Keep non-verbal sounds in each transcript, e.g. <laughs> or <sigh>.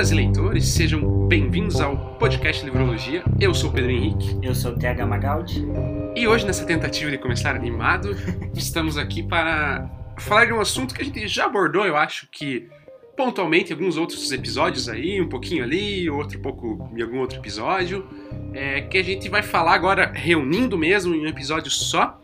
leitoras e leitores, sejam bem-vindos ao podcast Livrologia. Eu sou o Pedro Henrique. Eu sou o TH Magaldi. E hoje, nessa tentativa de começar animado, <laughs> estamos aqui para falar de um assunto que a gente já abordou, eu acho que pontualmente em alguns outros episódios aí, um pouquinho ali, outro pouco em algum outro episódio, é, que a gente vai falar agora, reunindo mesmo em um episódio só,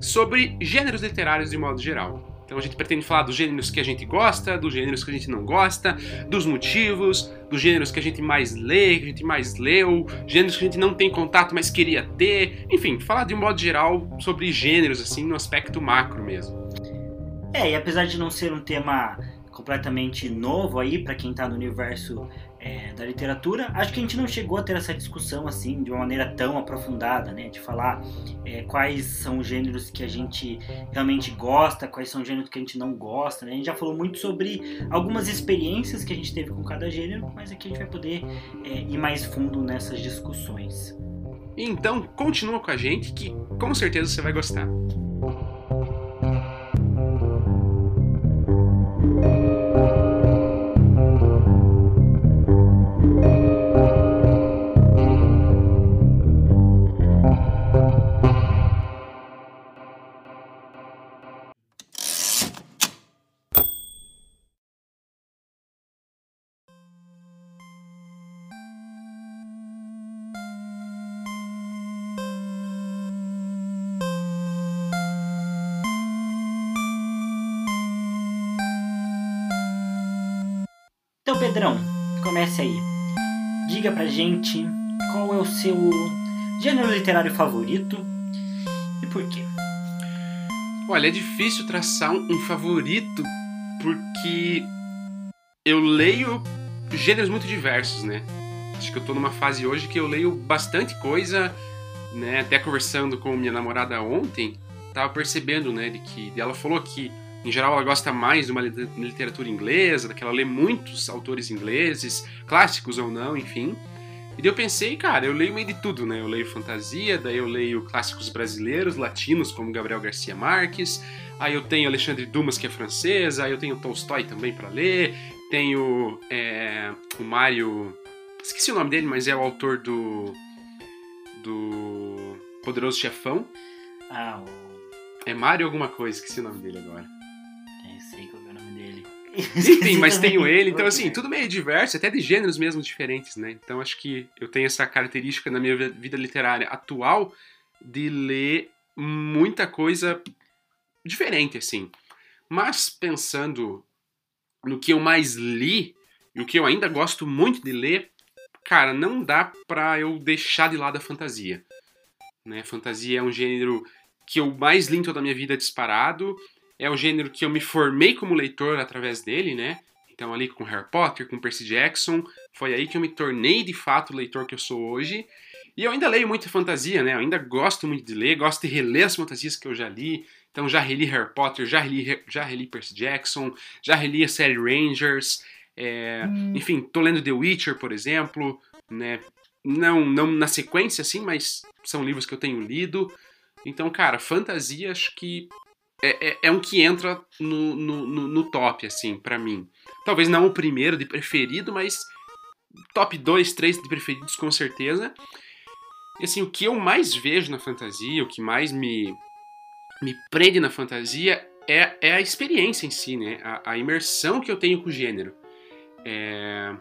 sobre gêneros literários de modo geral. Então a gente pretende falar dos gêneros que a gente gosta, dos gêneros que a gente não gosta, dos motivos, dos gêneros que a gente mais lê, que a gente mais leu, gêneros que a gente não tem contato, mas queria ter. Enfim, falar de um modo geral sobre gêneros, assim, no aspecto macro mesmo. É, e apesar de não ser um tema completamente novo aí para quem está no universo é, da literatura, acho que a gente não chegou a ter essa discussão assim de uma maneira tão aprofundada, né? De falar é, quais são os gêneros que a gente realmente gosta, quais são os gêneros que a gente não gosta. Né? A gente já falou muito sobre algumas experiências que a gente teve com cada gênero, mas aqui a gente vai poder é, ir mais fundo nessas discussões. Então, continua com a gente que com certeza você vai gostar. Pedrão, comece aí. Diga pra gente qual é o seu gênero literário favorito e por quê. Olha, é difícil traçar um favorito porque eu leio gêneros muito diversos, né? Acho que eu tô numa fase hoje que eu leio bastante coisa, né? Até conversando com minha namorada ontem, tava percebendo, né, de que ela falou que em geral, ela gosta mais de uma literatura inglesa, que ela lê muitos autores ingleses, clássicos ou não, enfim. E daí eu pensei, cara, eu leio meio de tudo, né? Eu leio fantasia, daí eu leio clássicos brasileiros, latinos, como Gabriel Garcia Marques, aí eu tenho Alexandre Dumas, que é francesa, aí eu tenho Tolstói também para ler, tenho é, o Mário. Esqueci o nome dele, mas é o autor do. do Poderoso Chefão. Ah, o. É Mário alguma coisa, esqueci o nome dele agora. Enfim, mas tenho ele. Então, assim, tudo meio diverso, até de gêneros mesmo diferentes, né? Então, acho que eu tenho essa característica na minha vida literária atual de ler muita coisa diferente, assim. Mas, pensando no que eu mais li e o que eu ainda gosto muito de ler, cara, não dá pra eu deixar de lado a fantasia. Né? Fantasia é um gênero que eu mais li em toda a minha vida disparado é o gênero que eu me formei como leitor através dele, né? Então ali com Harry Potter, com Percy Jackson, foi aí que eu me tornei de fato o leitor que eu sou hoje. E eu ainda leio muita fantasia, né? Eu ainda gosto muito de ler, gosto de reler as fantasias que eu já li. Então já reli Harry Potter, já reli, já reli Percy Jackson, já reli a série Rangers. É, hum. Enfim, tô lendo The Witcher, por exemplo, né? Não, não na sequência assim, mas são livros que eu tenho lido. Então, cara, fantasia acho que é, é, é, um que entra no, no, no, no top, assim, para mim. Talvez não o primeiro de preferido, mas top 2, 3 de preferidos com certeza. E assim, o que eu mais vejo na fantasia, o que mais me, me prende na fantasia é, é a experiência em si, né? A, a imersão que eu tenho com o gênero. É...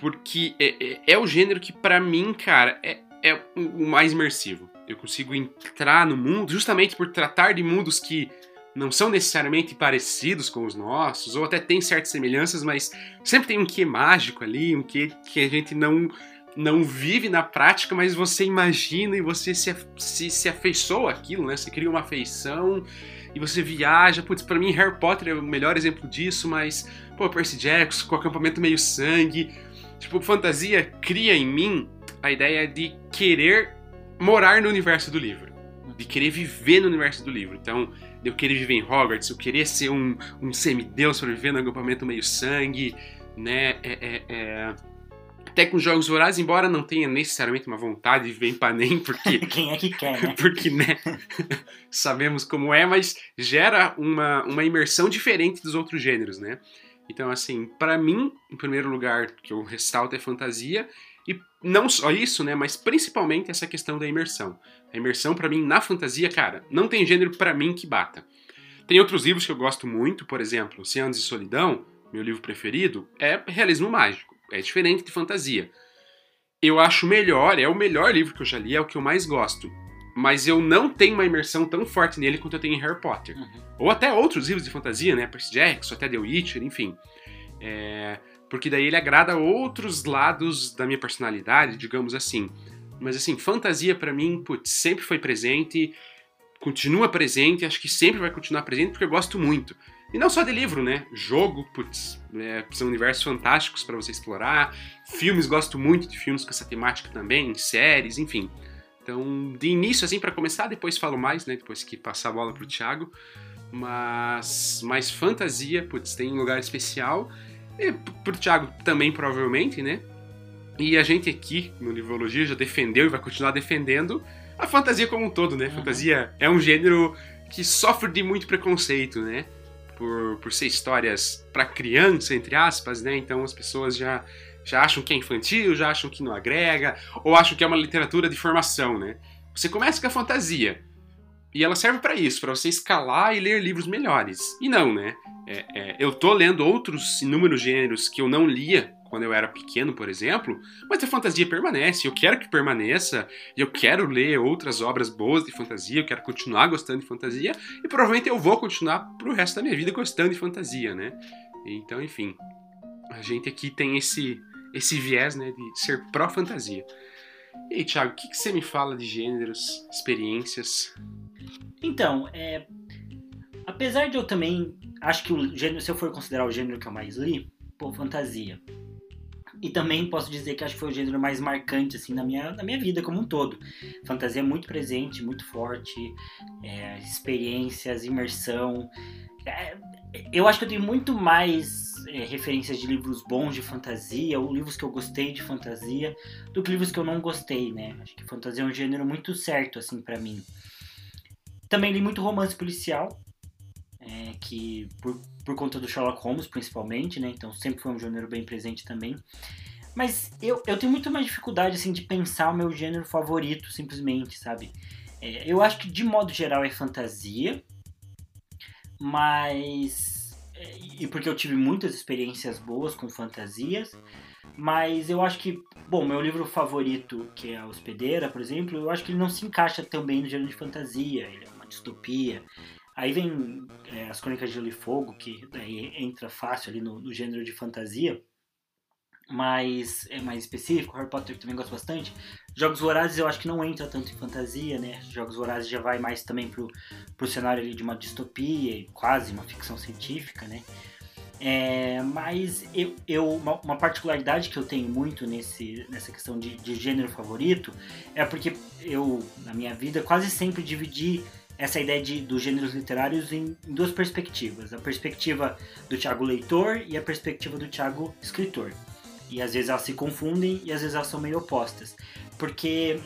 Porque é, é, é o gênero que, para mim, cara, é, é o mais imersivo eu consigo entrar no mundo, justamente por tratar de mundos que não são necessariamente parecidos com os nossos, ou até tem certas semelhanças, mas sempre tem um quê mágico ali, um quê que a gente não não vive na prática, mas você imagina e você se, se, se afeiçoa aquilo, né? Você cria uma afeição e você viaja. Putz, pra mim Harry Potter é o melhor exemplo disso, mas, pô, Percy Jackson com acampamento meio sangue. Tipo, fantasia cria em mim a ideia de querer morar no universo do livro. De querer viver no universo do livro. Então, eu querer viver em Hogwarts, eu querer ser um, um semideus para viver no acampamento meio sangue, né? É, é, é... Até com Jogos Vorazes, embora não tenha necessariamente uma vontade de viver em Panem, porque... <laughs> Quem é que quer, né? <laughs> porque, né? <laughs> sabemos como é, mas gera uma, uma imersão diferente dos outros gêneros, né? Então, assim, para mim, em primeiro lugar, que eu ressalto é fantasia, e não só isso, né, mas principalmente essa questão da imersão. A imersão, para mim, na fantasia, cara, não tem gênero para mim que bata. Tem outros livros que eu gosto muito, por exemplo, Oceanos de Solidão, meu livro preferido, é realismo mágico, é diferente de fantasia. Eu acho melhor, é o melhor livro que eu já li, é o que eu mais gosto. Mas eu não tenho uma imersão tão forte nele quanto eu tenho em Harry Potter. Uhum. Ou até outros livros de fantasia, né? Percy Jackson, até The Witcher, enfim. É... Porque daí ele agrada outros lados da minha personalidade, digamos assim. Mas assim, fantasia para mim, putz, sempre foi presente, continua presente, acho que sempre vai continuar presente porque eu gosto muito. E não só de livro, né? Jogo, putz, é, são universos fantásticos para você explorar. Filmes, gosto muito de filmes com essa temática também, séries, enfim. Então, de início, assim, para começar, depois falo mais, né? Depois que passar a bola pro Thiago. Mas, mais fantasia, putz, tem um lugar especial. E pro Thiago também, provavelmente, né? E a gente aqui no Livologia já defendeu e vai continuar defendendo a fantasia como um todo, né? Uhum. Fantasia é um gênero que sofre de muito preconceito, né? por, por ser histórias para criança, entre aspas, né? Então as pessoas já, já acham que é infantil, já acham que não agrega, ou acham que é uma literatura de formação, né? Você começa com a fantasia. E ela serve para isso, para você escalar e ler livros melhores. E não, né? É, é, eu tô lendo outros inúmeros gêneros que eu não lia quando eu era pequeno, por exemplo, mas a fantasia permanece, eu quero que permaneça, eu quero ler outras obras boas de fantasia, eu quero continuar gostando de fantasia, e provavelmente eu vou continuar pro resto da minha vida gostando de fantasia, né? Então, enfim, a gente aqui tem esse, esse viés, né, de ser pró-fantasia. E aí, Thiago, o que, que você me fala de gêneros, experiências? Então, é, apesar de eu também acho que o gênero, se eu for considerar o gênero que eu mais li, pô, fantasia. E também posso dizer que acho que foi o gênero mais marcante assim na minha, na minha vida como um todo. Fantasia é muito presente, muito forte, é, experiências, imersão. É, eu acho que eu tenho muito mais é, referências de livros bons de fantasia, ou livros que eu gostei de fantasia, do que livros que eu não gostei, né? Acho que fantasia é um gênero muito certo, assim, para mim. Também li muito romance policial, é, que por, por conta do Sherlock Holmes, principalmente, né? Então sempre foi um gênero bem presente também. Mas eu, eu tenho muito mais dificuldade, assim, de pensar o meu gênero favorito, simplesmente, sabe? É, eu acho que, de modo geral, é fantasia, mas... É, e porque eu tive muitas experiências boas com fantasias, mas eu acho que, bom, meu livro favorito, que é a Hospedeira, por exemplo, eu acho que ele não se encaixa tão bem no gênero de fantasia, ele é uma distopia, Aí vem é, as Crônicas de Gelo e Fogo, que daí entra fácil ali no, no, gênero de fantasia, mas é mais específico. Harry Potter também gosto bastante. Jogos Vorazes eu acho que não entra tanto em fantasia, né? Jogos Vorazes já vai mais também pro, pro cenário ali de uma distopia, quase uma ficção científica, né? É, mas eu, eu uma, uma, particularidade que eu tenho muito nesse, nessa questão de, de gênero favorito é porque eu, na minha vida, quase sempre dividi essa ideia de, dos gêneros literários em, em, duas perspectivas: a perspectiva do Tiago leitor e a perspectiva do Tiago escritor. E às vezes elas se confundem e às vezes elas são meio opostas. Porque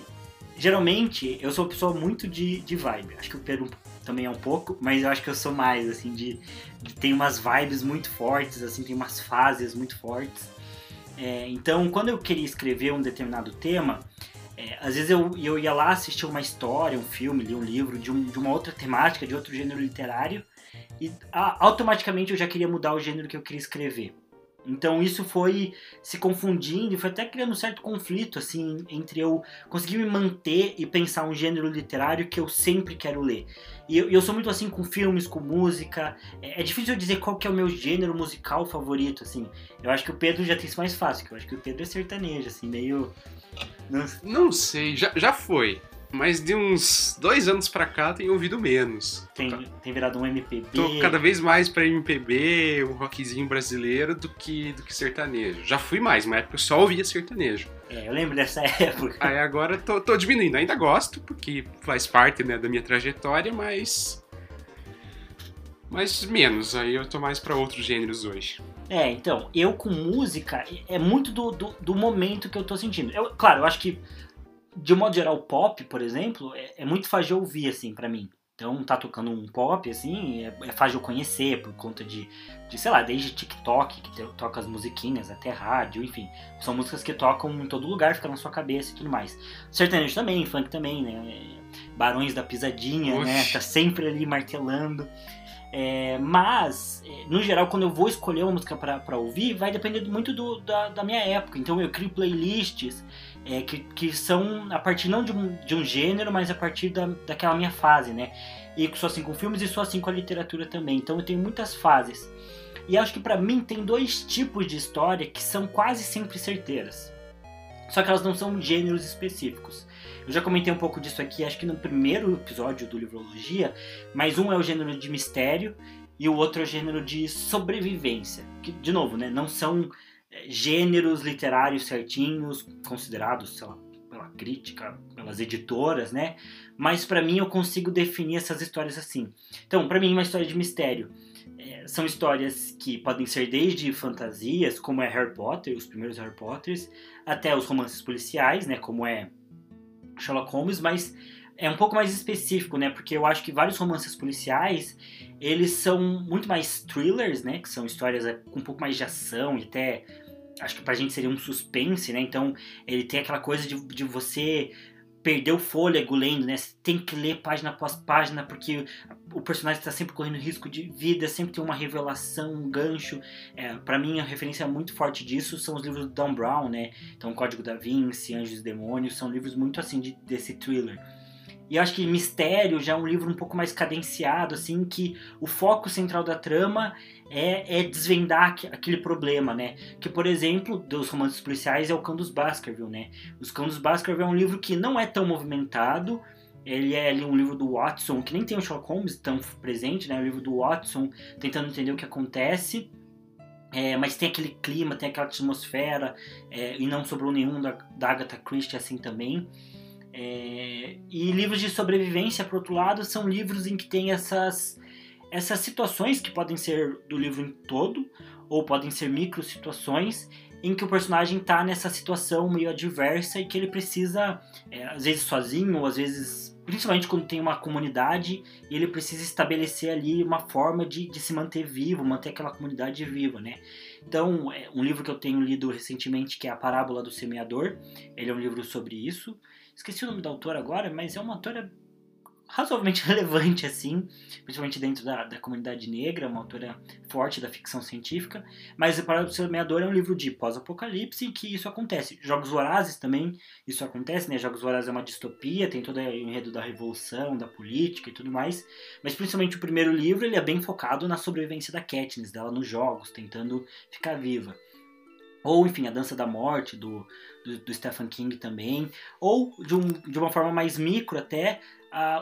geralmente eu sou uma pessoa muito de, de vibe. Acho que o Pedro também é um pouco, mas eu acho que eu sou mais, assim, de, de tem umas vibes muito fortes, assim, tem umas fases muito fortes. É, então, quando eu queria escrever um determinado tema, é, às vezes eu, eu ia lá assistir uma história, um filme, lia um livro de, um, de uma outra temática, de outro gênero literário, e automaticamente eu já queria mudar o gênero que eu queria escrever. Então isso foi se confundindo e foi até criando um certo conflito assim entre eu conseguir me manter e pensar um gênero literário que eu sempre quero ler. E eu, eu sou muito assim com filmes, com música. É, é, difícil dizer qual que é o meu gênero musical favorito assim. Eu acho que o Pedro já tem isso mais fácil, que eu acho que o Pedro é sertanejo assim, meio não sei, já, já foi. Mas de uns dois anos pra cá tenho ouvido menos. Tem, tem virado um MPB. Tô cada vez mais pra MPB, um rockzinho brasileiro, do que, do que sertanejo. Já fui mais, uma época eu só ouvia sertanejo. É, eu lembro dessa <laughs> época. Aí agora tô, tô diminuindo. Ainda gosto, porque faz parte né, da minha trajetória, mas. Mas menos. Aí eu tô mais pra outros gêneros hoje. É, então, eu com música, é muito do, do, do momento que eu tô sentindo. Eu, claro, eu acho que, de um modo geral, pop, por exemplo, é, é muito fácil de ouvir, assim, para mim. Então tá tocando um pop, assim, é, é fácil de conhecer por conta de, de, sei lá, desde TikTok, que toca as musiquinhas, até rádio, enfim. São músicas que tocam em todo lugar, ficam na sua cabeça e tudo mais. Sertanejo também, funk também, né? Barões da Pisadinha, né? Tá sempre ali martelando. É, mas, é, no geral, quando eu vou escolher uma música para ouvir, vai depender muito do, da, da, minha época. Então eu crio playlists é, que, que são a partir não de um, de um gênero, mas a partir da, daquela minha fase, né? E sou assim com filmes e sou assim com a literatura também. Então eu tenho muitas fases. E acho que para mim tem dois tipos de história que são quase sempre certeiras. Só que elas não são gêneros específicos. Eu já comentei um pouco disso aqui, acho que no primeiro episódio do Livrologia, mas um é o gênero de mistério e o outro é o gênero de sobrevivência. Que, de novo, né, não são gêneros literários certinhos, considerados, sei lá, pela crítica, pelas editoras, né? Mas para mim eu consigo definir essas histórias assim. Então, para mim, uma história de mistério é, são histórias que podem ser desde fantasias, como é Harry Potter, os primeiros Harry Potters, até os romances policiais, né? Como é Sherlock Holmes, mas é um pouco mais específico, né? Porque eu acho que vários romances policiais, eles são muito mais thrillers, né? Que são histórias é, com um pouco mais de ação e até... Acho que pra gente seria um suspense, né? Então, ele tem aquela coisa de, de você perder o fôlego lendo, né? Você tem que ler página após página, porque o personagem está sempre correndo risco de vida, sempre tem uma revelação, um gancho. É, para mim, a referência muito forte disso são os livros do Dan Brown, né? Então, Código da Vinci, Anjos e Demônios, são livros muito assim de, desse thriller. E eu acho que Mistério já é um livro um pouco mais cadenciado, assim, que o foco central da trama é, é desvendar aquele problema, né? Que, por exemplo, dos romances policiais é o Cão dos Baskerville, né? Os Cão dos Baskerville é um livro que não é tão movimentado, ele é ali um livro do Watson, que nem tem o Sherlock Holmes tão presente, né? O livro do Watson tentando entender o que acontece. É, mas tem aquele clima, tem aquela atmosfera, é, e não sobrou nenhum da, da Agatha Christie assim também. É, e livros de sobrevivência, por outro lado, são livros em que tem essas, essas situações que podem ser do livro em todo, ou podem ser micro situações, em que o personagem está nessa situação meio adversa e que ele precisa, é, às vezes sozinho, ou às vezes, principalmente quando tem uma comunidade, ele precisa estabelecer ali uma forma de, de se manter vivo, manter aquela comunidade viva, né? Então, é um livro que eu tenho lido recentemente, que é A Parábola do Semeador, ele é um livro sobre isso. Esqueci o nome da autora agora, mas é uma autora razoavelmente <laughs> relevante, assim, principalmente dentro da, da comunidade negra, uma autora forte da ficção científica. Mas O Parábola do Semeador é um livro de pós-apocalipse em que isso acontece. Jogos Vorazes também, isso acontece, né? Jogos Vorazes é uma distopia, tem todo o enredo da revolução, da política e tudo mais. Mas principalmente o primeiro livro, ele é bem focado na sobrevivência da Katniss, dela nos jogos, tentando ficar viva. Ou, enfim, A Dança da Morte, do, do, do Stephen King também. Ou, de, um, de uma forma mais micro até,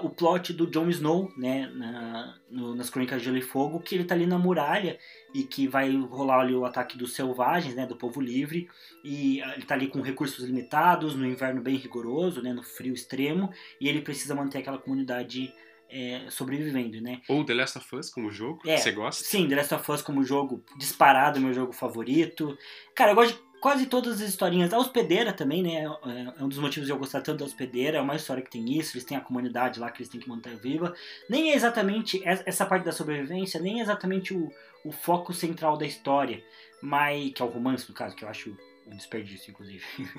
o plot do Jon Snow, né, na, no, nas Crônicas de Gelo e Fogo, que ele tá ali na muralha e que vai rolar ali o ataque dos selvagens, né, do povo livre, e ele tá ali com recursos limitados, no inverno bem rigoroso, né, no frio extremo, e ele precisa manter aquela comunidade é, sobrevivendo, né? Ou The Last of Us como jogo, é, você gosta? Sim, The Last of Us como jogo disparado, meu jogo favorito. Cara, eu gosto de quase todas as historinhas. A Hospedeira também, né? É, é um dos motivos de eu gostar tanto da Hospedeira. É uma história que tem isso, eles têm a comunidade lá que eles têm que manter viva. Nem é exatamente essa parte da sobrevivência, nem é exatamente o, o foco central da história, mas que é o romance, no caso, que eu acho um desperdício, inclusive. <laughs>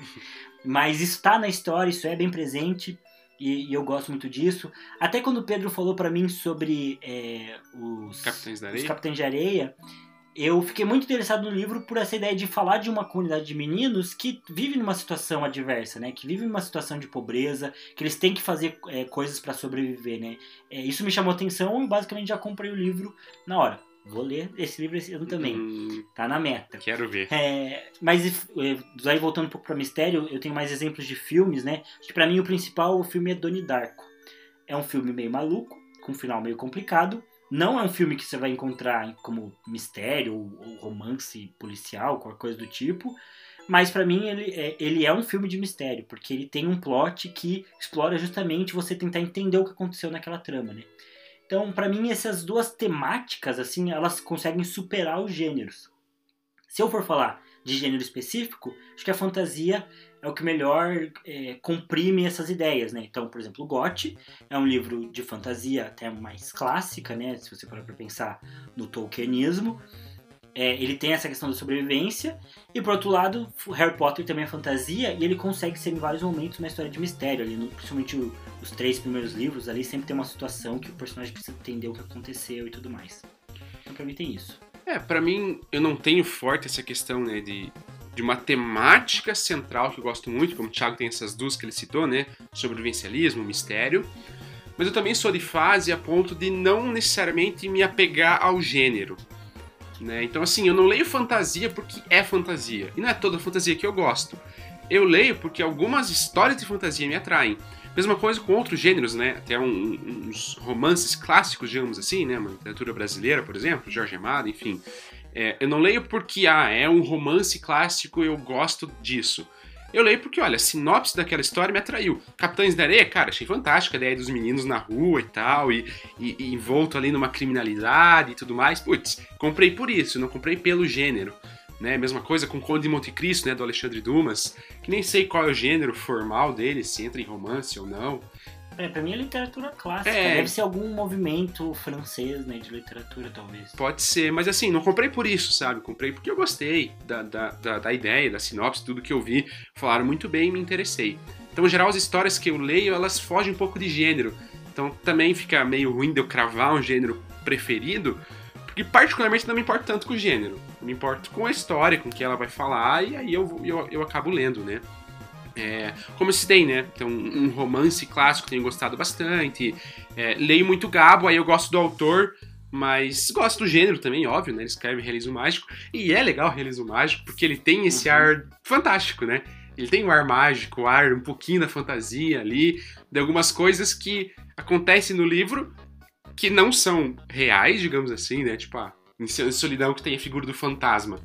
mas isso tá na história, isso é bem presente. E, e, eu gosto muito disso. Até quando o Pedro falou para mim sobre é, os, Capitães da Areia. os Capitães de Areia, eu fiquei muito interessado no livro por essa ideia de falar de uma comunidade de meninos que vive numa situação adversa, né? Que vive numa situação de pobreza, que eles têm que fazer é, coisas para sobreviver, né? É, isso me chamou atenção e basicamente já comprei o livro na hora. Vou ler esse livro esse ano também. Hum, tá na meta. Quero ver. É, mas aí voltando um pouco para mistério, eu tenho mais exemplos de filmes, né? Acho que para mim o principal o filme é Donnie Darko. É um filme meio maluco, com um final meio complicado. Não é um filme que você vai encontrar como mistério ou, ou romance policial, qualquer coisa do tipo. Mas para mim ele é, ele é um filme de mistério, porque ele tem um plot que explora justamente você tentar entender o que aconteceu naquela trama, né? Então, para mim, essas duas temáticas, assim, elas conseguem superar os gêneros. Se eu for falar de gênero específico, acho que a fantasia é o que melhor é, comprime essas ideias, né? Então, por exemplo, o Gotti é um livro de fantasia até mais clássica, né? Se você parar para pensar no Tolkienismo, é, ele tem essa questão da sobrevivência, e por outro lado, Harry Potter também é fantasia, e ele consegue ser em vários momentos uma história de mistério, ali, no, principalmente o, os três primeiros livros, ali sempre tem uma situação que o personagem precisa entender o que aconteceu e tudo mais. Então pra mim tem isso. É, para mim, eu não tenho forte essa questão, né, de, de uma temática central que eu gosto muito, como o Thiago tem essas duas que ele citou, né, sobrevivencialismo, mistério, mas eu também sou de fase a ponto de não necessariamente me apegar ao gênero. Né? Então, assim, eu não leio fantasia porque é fantasia. E não é toda fantasia que eu gosto. Eu leio porque algumas histórias de fantasia me atraem. Mesma coisa com outros gêneros, né? Até um, uns romances clássicos, digamos assim, né? Uma literatura brasileira, por exemplo, Jorge Amado, enfim. É, eu não leio porque, ah, é um romance clássico eu gosto disso. Eu leio porque, olha, a sinopse daquela história me atraiu. Capitães da Areia, cara, achei fantástica a ideia dos meninos na rua e tal, e, e, e envolto ali numa criminalidade e tudo mais. Putz, comprei por isso, não comprei pelo gênero. Né? Mesma coisa com Conde de Monte Cristo, né, do Alexandre Dumas, que nem sei qual é o gênero formal dele, se entra em romance ou não. É, pra mim é literatura clássica. É... Deve ser algum movimento francês, né, de literatura, talvez. Pode ser, mas assim, não comprei por isso, sabe? Comprei porque eu gostei da, da, da, da ideia, da sinopse, tudo que eu vi. Falaram muito bem e me interessei. Então, em geral, as histórias que eu leio, elas fogem um pouco de gênero. Então, também fica meio ruim de eu cravar um gênero preferido, porque particularmente não me importo tanto com o gênero. Eu me importo com a história, com o que ela vai falar, e aí eu, eu, eu acabo lendo, né? É, como eu citei, né? Então, um romance clássico tenho gostado bastante. É, leio muito Gabo, aí eu gosto do autor, mas gosto do gênero também, óbvio, né? Ele escreve realismo mágico. E é legal o realismo mágico, porque ele tem esse uhum. ar fantástico, né? Ele tem o um ar mágico, o ar um pouquinho da fantasia ali, de algumas coisas que acontecem no livro que não são reais, digamos assim, né? Tipo, ah, em Solidão que tem a figura do fantasma.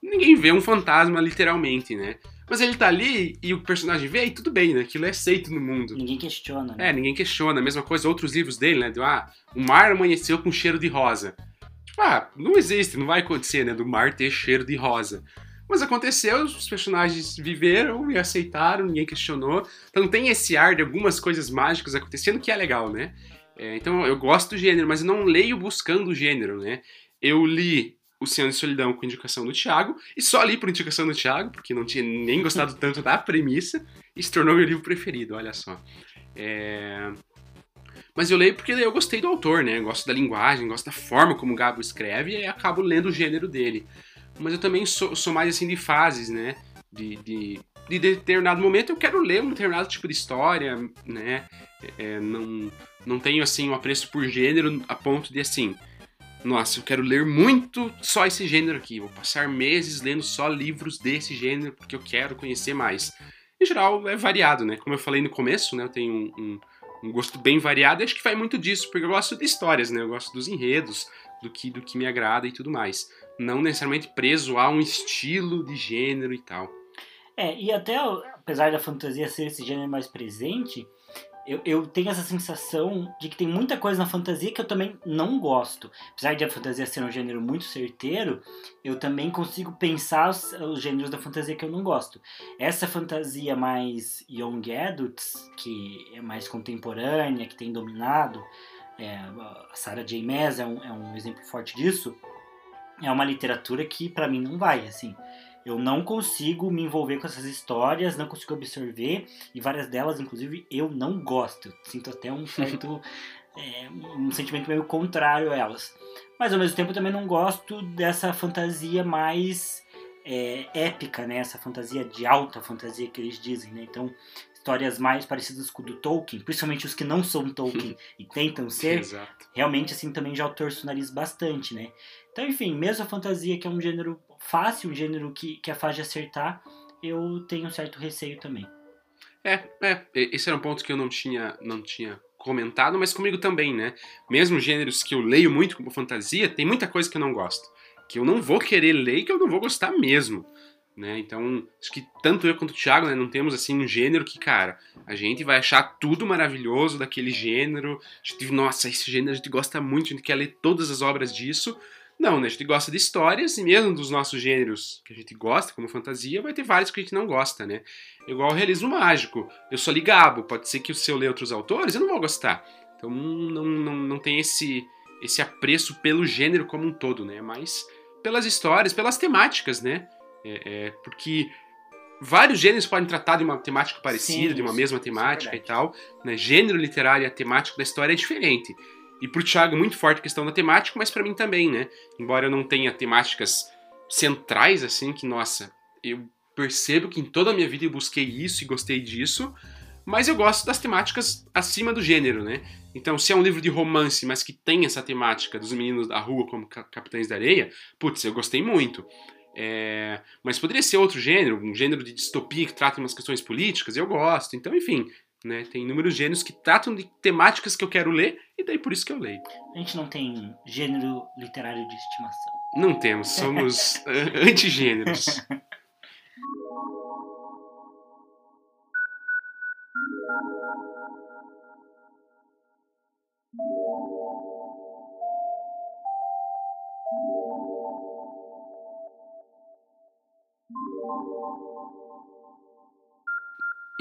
Ninguém vê um fantasma literalmente, né? Mas ele tá ali e o personagem vê, e tudo bem, né? Aquilo é aceito no mundo. Ninguém questiona, né? É, ninguém questiona. A mesma coisa, outros livros dele, né? Do, ah, o mar amanheceu com cheiro de rosa. Tipo, ah, não existe, não vai acontecer, né? Do mar ter cheiro de rosa. Mas aconteceu, os personagens viveram e aceitaram, ninguém questionou. Então tem esse ar de algumas coisas mágicas acontecendo que é legal, né? É, então eu gosto do gênero, mas eu não leio buscando o gênero, né? Eu li Oceano de Solidão com indicação do Thiago, e só li por indicação do Thiago, porque não tinha nem gostado tanto da premissa, e se tornou meu livro preferido, olha só. É... Mas eu leio porque eu gostei do autor, né? Eu gosto da linguagem, gosto da forma como o Gabo escreve, e acabo lendo o gênero dele. Mas eu também sou, sou mais assim de fases, né? De, de, de determinado momento eu quero ler um determinado tipo de história, né? É, não, não tenho assim um apreço por gênero a ponto de assim nossa, eu quero ler muito só esse gênero aqui. Vou passar meses lendo só livros desse gênero porque eu quero conhecer mais. Em geral, é variado, né? Como eu falei no começo, né? Eu tenho um, um, um gosto bem variado e acho que vai muito disso, porque eu gosto de histórias, né? Eu gosto dos enredos, do que, do que me agrada e tudo mais. Não necessariamente preso a um estilo de gênero e tal. É, e até apesar da fantasia ser esse gênero mais presente, eu, eu tenho essa sensação de que tem muita coisa na fantasia que eu também não gosto. Apesar de a fantasia ser um gênero muito certeiro, eu também consigo pensar os, os gêneros da fantasia que eu não gosto. Essa fantasia mais young adults, que é mais contemporânea, que tem dominado, é, a Sarah J. Maas é um, é um exemplo forte disso, é uma literatura que para mim não vai, assim. Eu não consigo me envolver com essas histórias, não consigo absorver, e várias delas, inclusive, eu não gosto. Eu sinto até um certo. <laughs> é, um sentimento meio contrário a elas. Mas ao mesmo tempo também não gosto dessa fantasia mais é, épica, né? Essa fantasia de alta fantasia que eles dizem, né? Então, histórias mais parecidas com o do Tolkien, principalmente os que não são Tolkien <laughs> e tentam ser, Exato. realmente assim também já torço o nariz bastante, né? Então, enfim, mesmo a fantasia que é um gênero fácil, um gênero que, que é fácil de acertar, eu tenho um certo receio também. É, é, esse era um ponto que eu não tinha, não tinha comentado, mas comigo também, né? Mesmo gêneros que eu leio muito como fantasia, tem muita coisa que eu não gosto. Que eu não vou querer ler e que eu não vou gostar mesmo. Né? Então, acho que tanto eu quanto o Thiago, né, não temos assim um gênero que, cara, a gente vai achar tudo maravilhoso daquele gênero. A gente, nossa, esse gênero a gente gosta muito, a gente quer ler todas as obras disso. Não, né? A gente gosta de histórias e mesmo dos nossos gêneros que a gente gosta, como fantasia, vai ter vários que a gente não gosta, né? Igual o realismo mágico. Eu sou ligabo, pode ser que se eu ler outros autores, eu não vou gostar. Então não, não, não tem esse, esse apreço pelo gênero como um todo, né? Mas pelas histórias, pelas temáticas, né? É, é, porque vários gêneros podem tratar de uma temática parecida, Sim, de uma mesma é temática é e tal. Né? Gênero literário e a temática da história é diferente. E pro Thiago, muito forte a questão da temática, mas para mim também, né? Embora eu não tenha temáticas centrais, assim, que, nossa, eu percebo que em toda a minha vida eu busquei isso e gostei disso, mas eu gosto das temáticas acima do gênero, né? Então, se é um livro de romance, mas que tem essa temática dos meninos da rua como Capitães da Areia, putz, eu gostei muito. É... Mas poderia ser outro gênero, um gênero de distopia que trata umas questões políticas, eu gosto. Então, enfim, né? Tem inúmeros gêneros que tratam de temáticas que eu quero ler, e daí por isso que eu leio. A gente não tem gênero literário de estimação. Não temos, somos <laughs> antigêneros.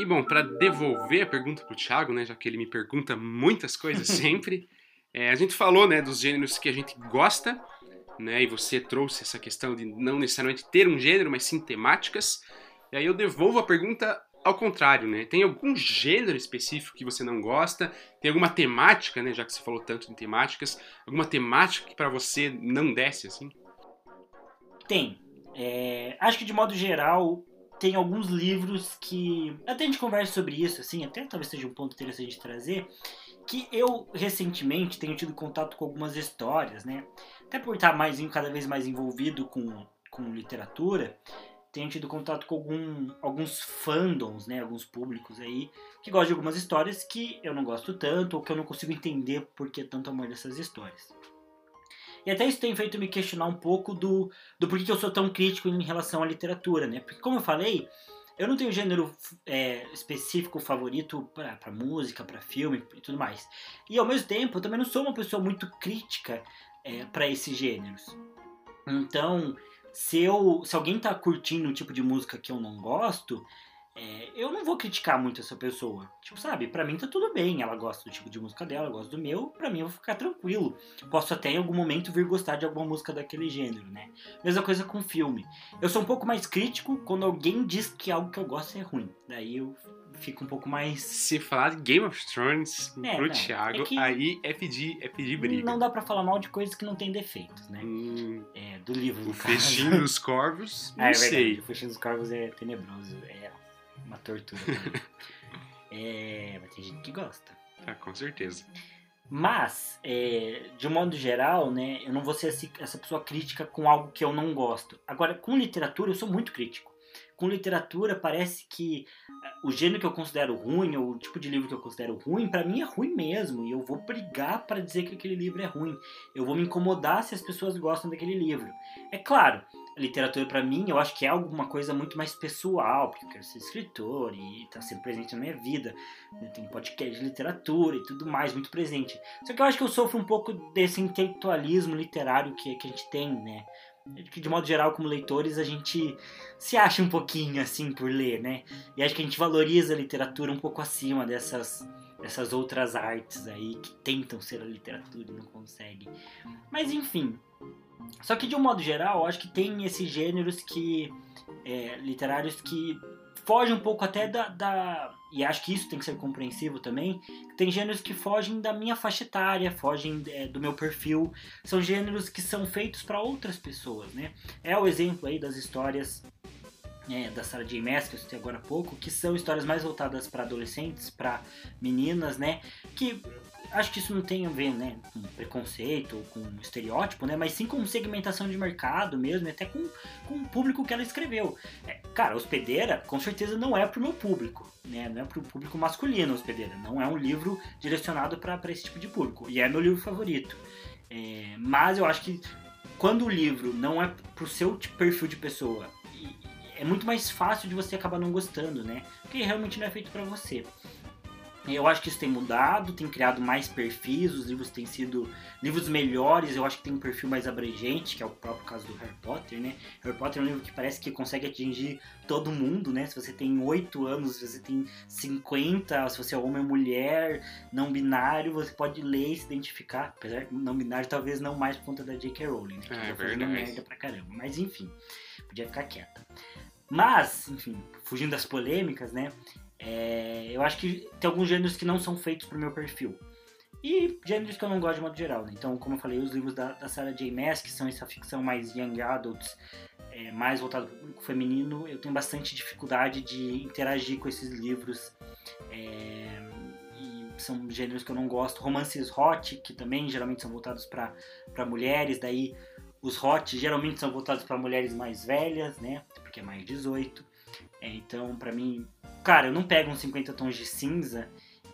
E bom, para devolver a pergunta pro Thiago, né, já que ele me pergunta muitas coisas <laughs> sempre, é, a gente falou, né, dos gêneros que a gente gosta, né, e você trouxe essa questão de não necessariamente ter um gênero, mas sim temáticas. E aí eu devolvo a pergunta ao contrário, né? Tem algum gênero específico que você não gosta? Tem alguma temática, né, já que você falou tanto em temáticas, alguma temática que para você não desce assim? Tem. É, acho que de modo geral, tem alguns livros que. Até a gente conversa sobre isso, assim, até talvez seja um ponto interessante de trazer. Que eu recentemente tenho tido contato com algumas histórias, né? Até por estar mais, cada vez mais envolvido com, com literatura, tenho tido contato com algum, alguns fandoms, né? Alguns públicos aí que gostam de algumas histórias que eu não gosto tanto ou que eu não consigo entender por que tanto amor dessas histórias. E até isso tem feito me questionar um pouco do, do porquê eu sou tão crítico em relação à literatura, né? Porque, como eu falei, eu não tenho gênero é, específico favorito para música, para filme e tudo mais. E ao mesmo tempo, eu também não sou uma pessoa muito crítica é, para esses gêneros. Então, se, eu, se alguém tá curtindo um tipo de música que eu não gosto, é, eu não vou criticar muito essa pessoa. Tipo, sabe, para mim tá tudo bem. Ela gosta do tipo de música dela, eu gosto do meu. Pra mim eu vou ficar tranquilo. Posso até em algum momento vir gostar de alguma música daquele gênero, né? Mesma coisa com filme. Eu sou um pouco mais crítico quando alguém diz que algo que eu gosto é ruim. Daí eu fico um pouco mais. Se falar de Game of Thrones é, pro não, Thiago, é aí é pedir, é pedir briga. Não dá pra falar mal de coisas que não tem defeitos, né? Hum, é, do livro. O Festinho dos Corvos, <laughs> não ah, é sei. O Festinho dos Corvos é tenebroso. É uma tortura. <laughs> é, mas tem gente que gosta. Ah, com certeza. Mas, é, de um modo geral, né, eu não vou ser essa pessoa crítica com algo que eu não gosto. Agora, com literatura, eu sou muito crítico. Com literatura, parece que eh, o gênero que eu considero ruim, ou o tipo de livro que eu considero ruim, para mim é ruim mesmo. E eu vou brigar para dizer que aquele livro é ruim. Eu vou me incomodar se as pessoas gostam daquele livro. É claro, literatura para mim, eu acho que é alguma coisa muito mais pessoal, porque eu quero ser escritor e tá sempre presente na minha vida. Né? Tem podcast de literatura e tudo mais, muito presente. Só que eu acho que eu sofro um pouco desse intelectualismo literário que, que a gente tem, né? Que de modo geral, como leitores, a gente se acha um pouquinho assim por ler, né? E acho que a gente valoriza a literatura um pouco acima dessas, dessas outras artes aí que tentam ser a literatura e não conseguem. Mas enfim, só que de um modo geral, acho que tem esses gêneros que é, literários que fogem um pouco até da, da, e acho que isso tem que ser compreensivo também. Tem gêneros que fogem da minha faixa etária, fogem é, do meu perfil. São gêneros que são feitos para outras pessoas, né? É o exemplo aí das histórias é, da Sarah J. Maas, que eu citei agora há pouco, que são histórias mais voltadas para adolescentes, para meninas, né? Que acho que isso não tem a ver, né, com preconceito ou com estereótipo, né, mas sim com segmentação de mercado mesmo, até com, com o público que ela escreveu. É, cara, Hospedeira, com certeza não é pro meu público, né, não é pro público masculino Hospedeira, não é um livro direcionado para esse tipo de público, e é meu livro favorito. É, mas eu acho que quando o livro não é pro seu perfil de pessoa, é muito mais fácil de você acabar não gostando, né, porque realmente não é feito para você. Eu acho que isso tem mudado, tem criado mais perfis, os livros têm sido livros melhores, eu acho que tem um perfil mais abrangente, que é o próprio caso do Harry Potter, né? Harry Potter é um livro que parece que consegue atingir todo mundo, né? Se você tem 8 anos, se você tem 50, se você é homem ou mulher, não binário, você pode ler e se identificar. Apesar que não binário talvez não mais por conta da J.K. Rowling, né? Que É, tá fazendo verdade. merda pra caramba. Mas enfim, podia ficar quieta. Mas, enfim, fugindo das polêmicas, né? É, eu acho que tem alguns gêneros que não são feitos pro meu perfil. E gêneros que eu não gosto de modo geral, né? Então, como eu falei, os livros da, da Sarah J. Maas, que são essa ficção mais young adults, é, mais voltado para o público feminino, eu tenho bastante dificuldade de interagir com esses livros. É, são gêneros que eu não gosto. Romances hot, que também geralmente são voltados para mulheres, daí os hot geralmente são voltados para mulheres mais velhas, né? Porque é mais 18. Então, para mim, cara, eu não pego uns 50 tons de cinza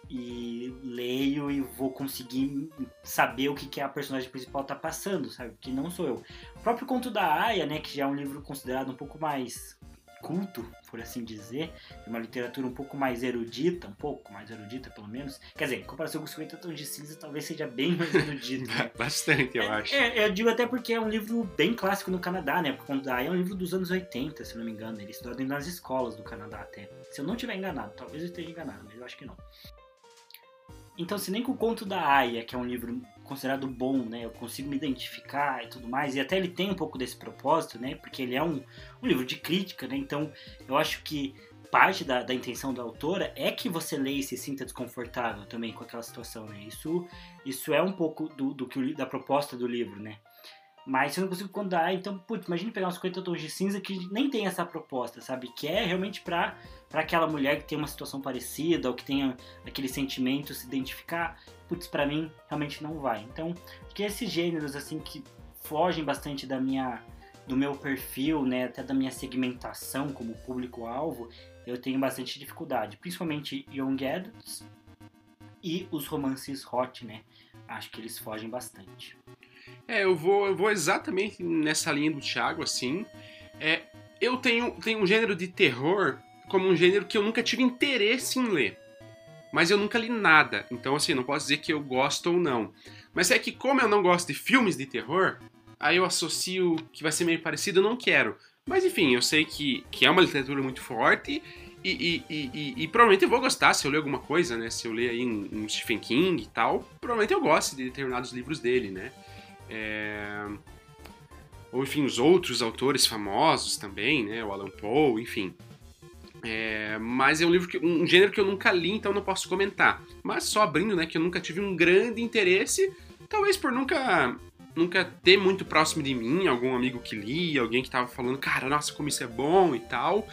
e leio e vou conseguir saber o que, que a personagem principal tá passando, sabe? Que não sou eu. O próprio conto da Aya, né, que já é um livro considerado um pouco mais culto, por assim dizer, é uma literatura um pouco mais erudita, um pouco mais erudita pelo menos. Quer dizer, em comparação com os 50 tons de cinza, talvez seja bem mais erudito, né? <laughs> Bastante, eu acho. É, eu digo até porque é um livro bem clássico no Canadá, né? Porque é um livro dos anos 80, se não me engano. Ele estudado nas escolas do Canadá até. Se eu não estiver enganado, talvez eu esteja enganado, mas eu acho que não. Então, se nem com o Conto da Aya, que é um livro considerado bom, né? Eu consigo me identificar e tudo mais. E até ele tem um pouco desse propósito, né? Porque ele é um, um livro de crítica, né? Então, eu acho que parte da, da intenção da autora é que você leia e se sinta desconfortável também com aquela situação, né? Isso, isso é um pouco do, do que o da proposta do livro, né? Mas se eu não consigo contar, então, putz, imagine pegar uns 50 tons de cinza que nem tem essa proposta, sabe? Que é realmente pra, pra aquela mulher que tem uma situação parecida ou que tenha aquele sentimento, se identificar. Putz, pra mim, realmente não vai. Então, que esses gêneros, assim, que fogem bastante da minha do meu perfil, né, até da minha segmentação como público-alvo, eu tenho bastante dificuldade, principalmente Young Adults e os romances hot, né? Acho que eles fogem bastante. É, eu vou, eu vou exatamente nessa linha do Thiago, assim. É, eu tenho, tenho um gênero de terror como um gênero que eu nunca tive interesse em ler. Mas eu nunca li nada. Então, assim, não posso dizer que eu gosto ou não. Mas é que, como eu não gosto de filmes de terror, aí eu associo que vai ser meio parecido, eu não quero. Mas enfim, eu sei que, que é uma literatura muito forte e, e, e, e- provavelmente eu vou gostar se eu ler alguma coisa, né? Se eu ler aí um, um Stephen King e tal, provavelmente eu gosto de determinados livros dele, né? É, Ou enfim, os outros autores famosos também, né? O Alan Poe, enfim. É, Mas é um livro que, um gênero que eu nunca li, então não posso comentar. Mas só abrindo, né, que eu nunca tive um grande interesse, talvez por nunca nunca ter muito próximo de mim algum amigo que lia, alguém que tava falando, cara, nossa, como isso é bom e tal.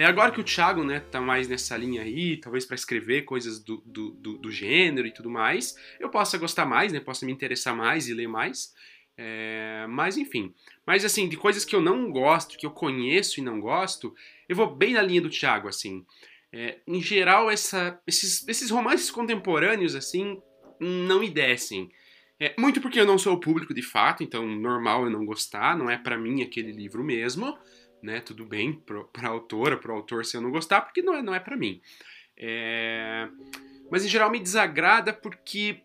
É agora que o Thiago, né, tá mais nessa linha aí, talvez para escrever coisas do, do, do, do gênero e tudo mais, eu possa gostar mais, né, possa me interessar mais e ler mais. É, mas enfim. Mas assim, de coisas que eu não gosto, que eu conheço e não gosto, eu vou bem na linha do Thiago, assim. É, em geral, essa, esses, esses romances contemporâneos, assim, não me descem. É, muito porque eu não sou o público de fato, então normal eu não gostar, não é pra mim aquele livro mesmo, né? Tudo bem pro, pra autora, pro autor se eu não gostar, porque não é, não é pra mim. É, mas em geral me desagrada porque,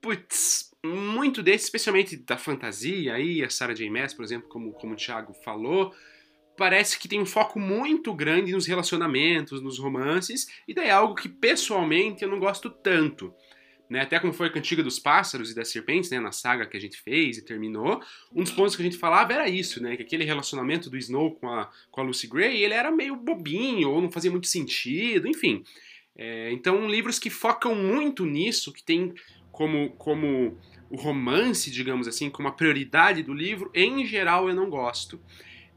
putz, muito desse, especialmente da fantasia aí, a Sarah J. Maas, por exemplo, como, como o Thiago falou, parece que tem um foco muito grande nos relacionamentos, nos romances, e daí é algo que pessoalmente eu não gosto tanto. Né? Até como foi a Cantiga dos Pássaros e das Serpentes, né? na saga que a gente fez e terminou, um dos pontos que a gente falava era isso, né? que aquele relacionamento do Snow com a, com a Lucy Gray, ele era meio bobinho, ou não fazia muito sentido, enfim. É, então, livros que focam muito nisso, que tem como, como o romance, digamos assim, como a prioridade do livro, em geral eu não gosto.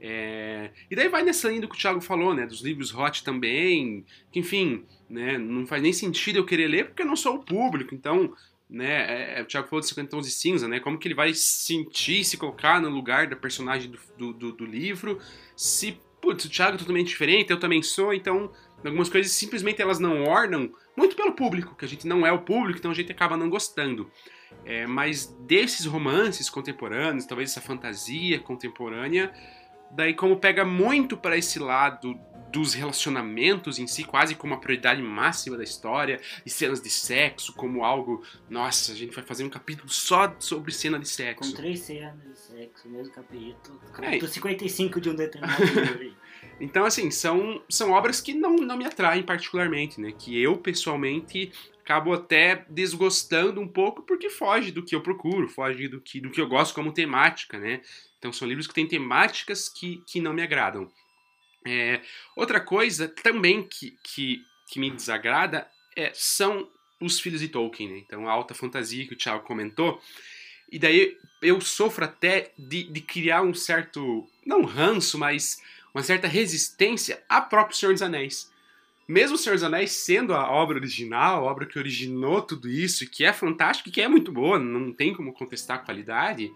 É, e daí vai nessa linha do que o Thiago falou, né? Dos livros hot também, que enfim, né? Não faz nem sentido eu querer ler porque eu não sou o público, então, né? É, o Thiago falou de 50 tons de cinza, né? Como que ele vai sentir, se colocar no lugar da personagem do, do, do, do livro, se, putz, o Thiago é totalmente diferente, eu também sou, então, algumas coisas simplesmente elas não ornam, muito pelo público, que a gente não é o público, então a gente acaba não gostando. É, mas desses romances contemporâneos, talvez essa fantasia contemporânea, daí como pega muito para esse lado dos relacionamentos em si quase como a prioridade máxima da história, e cenas de sexo como algo, nossa, a gente vai fazer um capítulo só sobre cena de sexo. Com três cenas de sexo, mesmo capítulo. Capítulo é. 55 de um determinado <laughs> livro. Então, assim, são, são obras que não, não me atraem particularmente, né? Que eu, pessoalmente, acabo até desgostando um pouco porque foge do que eu procuro, foge do que, do que eu gosto como temática, né? Então são livros que têm temáticas que, que não me agradam. É, outra coisa também que, que, que me desagrada é, são os filhos de Tolkien, né? Então a alta fantasia que o Thiago comentou. E daí eu sofro até de, de criar um certo, não ranço, mas uma certa resistência a próprio Senhor dos Anéis. Mesmo o Senhor dos Anéis sendo a obra original, a obra que originou tudo isso, que é fantástica e que é muito boa, não tem como contestar a qualidade.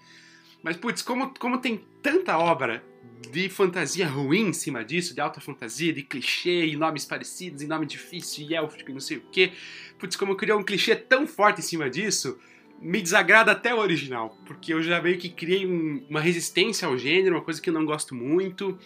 Mas, putz, como, como tem tanta obra de fantasia ruim em cima disso, de alta fantasia, de clichê, e nomes parecidos, e nome difícil, e élfico, e não sei o quê. Putz, como criou um clichê tão forte em cima disso, me desagrada até o original, porque eu já meio que criei um, uma resistência ao gênero, uma coisa que eu não gosto muito.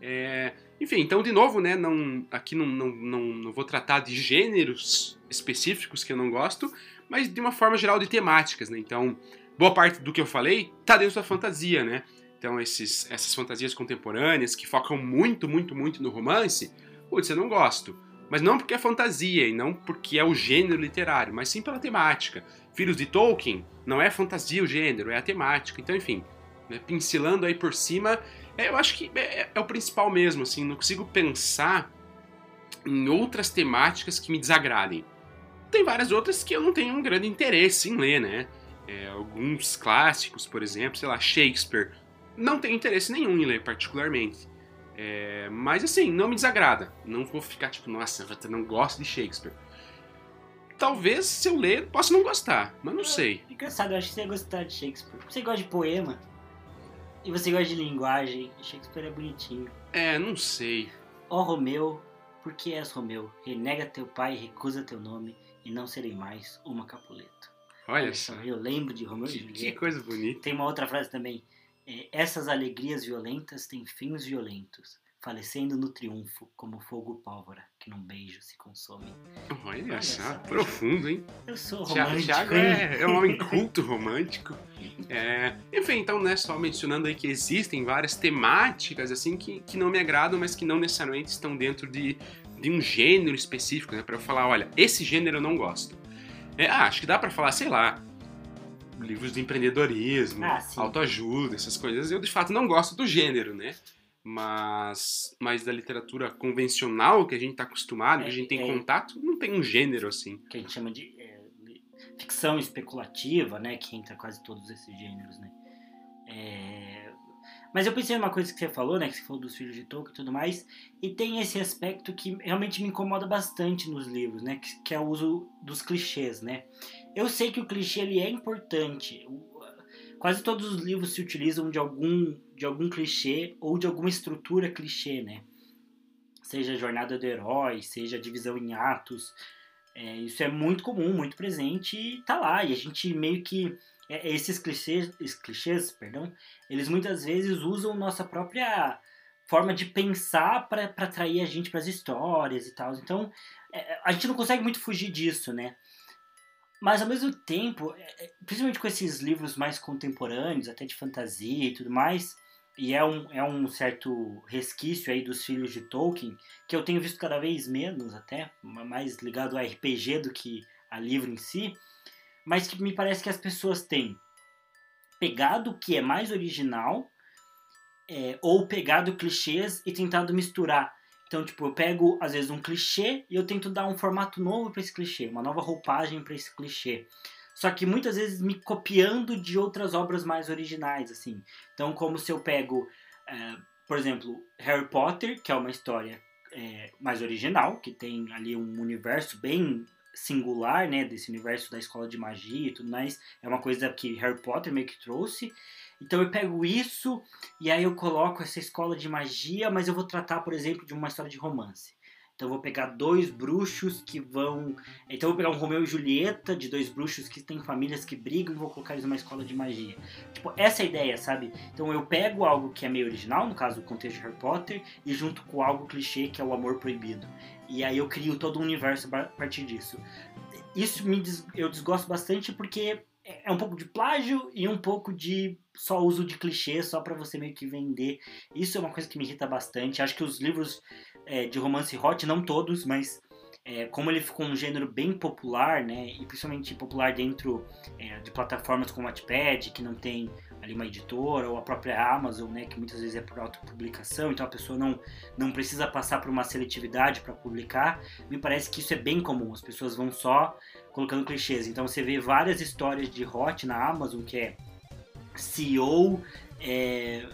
É... Enfim, então, de novo, né, não, aqui não, não, não, não vou tratar de gêneros específicos que eu não gosto, mas de uma forma geral de temáticas, né? Então, boa parte do que eu falei tá dentro da fantasia, né? Então, esses, essas fantasias contemporâneas que focam muito, muito, muito no romance, putz, eu não gosto. Mas não porque é fantasia e não porque é o gênero literário, mas sim pela temática. Filhos de Tolkien não é fantasia o gênero, é a temática. Então, enfim, né, pincelando aí por cima, eu acho que é, é, o principal mesmo, assim, não consigo pensar em outras temáticas que me desagradem. Tem várias outras que eu não tenho um grande interesse em ler, né? É, alguns clássicos, por exemplo, sei lá, Shakespeare não tenho interesse nenhum em ler particularmente. É, mas assim, não me desagrada. Não vou ficar tipo, nossa, eu não gosto de Shakespeare. Talvez se eu ler, possa não gostar, mas não sei. Engraçado, eu acho que você ia gostar de Shakespeare. Você gosta de poema e você gosta de linguagem. Shakespeare é bonitinho. É, não sei. Ó oh, Romeu, por que és Romeu? Renega teu pai, recusa teu nome e não serei mais uma Capuleto. Olha só. Eu lembro de Romeu que, e Julieta. Que coisa bonita. Tem uma outra frase também. É, essas alegrias violentas têm fins violentos, falecendo no triunfo, como fogo pólvora, que num beijo se consome. Olha, Olha só, profundo, hein? Eu sou romântico. Thiago é, é um homem culto <laughs> romântico. É, enfim, então, né, só mencionando aí que existem várias temáticas, assim, que, que não me agradam, mas que não necessariamente estão dentro de, de um gênero específico, né? Pra eu falar, olha, esse gênero eu não gosto. É, ah, acho que dá para falar, sei lá, livros de empreendedorismo, ah, autoajuda, essas coisas. Eu de fato não gosto do gênero, né? Mas, mas da literatura convencional que a gente está acostumado, é, que a gente tem é, contato, não tem um gênero assim. Que a gente chama de é, ficção especulativa, né? Que entra quase todos esses gêneros, né? É, mas eu pensei numa coisa que você falou, né? Que você falou dos filhos de Tolkien e tudo mais. E tem esse aspecto que realmente me incomoda bastante nos livros, né? Que, que é o uso dos clichês, né? Eu sei que o clichê ele é importante. Quase todos os livros se utilizam de algum, de algum clichê ou de alguma estrutura clichê, né? Seja a jornada do herói, seja a divisão em atos. É, isso é muito comum, muito presente e tá lá. E a gente meio que. É, esses clichês, clichês, perdão, eles muitas vezes usam nossa própria forma de pensar para atrair a gente para as histórias e tal. Então, é, a gente não consegue muito fugir disso, né? Mas ao mesmo tempo, é, é, principalmente com esses livros mais contemporâneos, até de fantasia e tudo mais, e é um, é um certo resquício aí dos filhos de Tolkien, que eu tenho visto cada vez menos até, mais ligado a RPG do que a livro em si, mas que me parece que as pessoas têm pegado o que é mais original, é, ou pegado clichês e tentado misturar então, tipo, eu pego, às vezes, um clichê e eu tento dar um formato novo para esse clichê, uma nova roupagem para esse clichê. Só que muitas vezes me copiando de outras obras mais originais, assim. Então, como se eu pego, é, por exemplo, Harry Potter, que é uma história é, mais original, que tem ali um universo bem singular, né, desse universo da escola de magia e tudo mais. É uma coisa que Harry Potter meio que trouxe. Então eu pego isso e aí eu coloco essa escola de magia, mas eu vou tratar, por exemplo, de uma história de romance. Então eu vou pegar dois bruxos que vão. Então eu vou pegar um Romeu e Julieta de dois bruxos que têm famílias que brigam e vou colocar eles numa escola de magia. Tipo, essa é a ideia, sabe? Então eu pego algo que é meio original, no caso o contexto de Harry Potter, e junto com algo clichê que é o amor proibido. E aí eu crio todo um universo a partir disso. Isso me des... eu desgosto bastante porque é um pouco de plágio e um pouco de só uso de clichê só para você meio que vender. Isso é uma coisa que me irrita bastante. Acho que os livros é, de romance hot, não todos, mas é, como ele ficou um gênero bem popular, né, e principalmente popular dentro é, de plataformas como Wattpad, que não tem ali uma editora, ou a própria Amazon, né, que muitas vezes é por autopublicação, então a pessoa não, não precisa passar por uma seletividade para publicar, me parece que isso é bem comum, as pessoas vão só colocando clichês. Então você vê várias histórias de hot na Amazon, que é CEO é,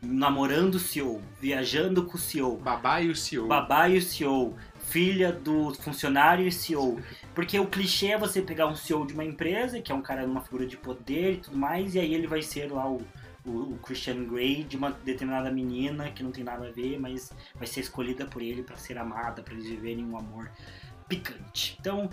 namorando o CEO, viajando com o CEO. Babá e o CEO. Babá e o CEO. Filha do funcionário e CEO. Porque o clichê é você pegar um CEO de uma empresa, que é um cara numa figura de poder e tudo mais, e aí ele vai ser lá o, o, o Christian Grey de uma determinada menina que não tem nada a ver, mas vai ser escolhida por ele para ser amada, para eles viverem um amor picante. Então,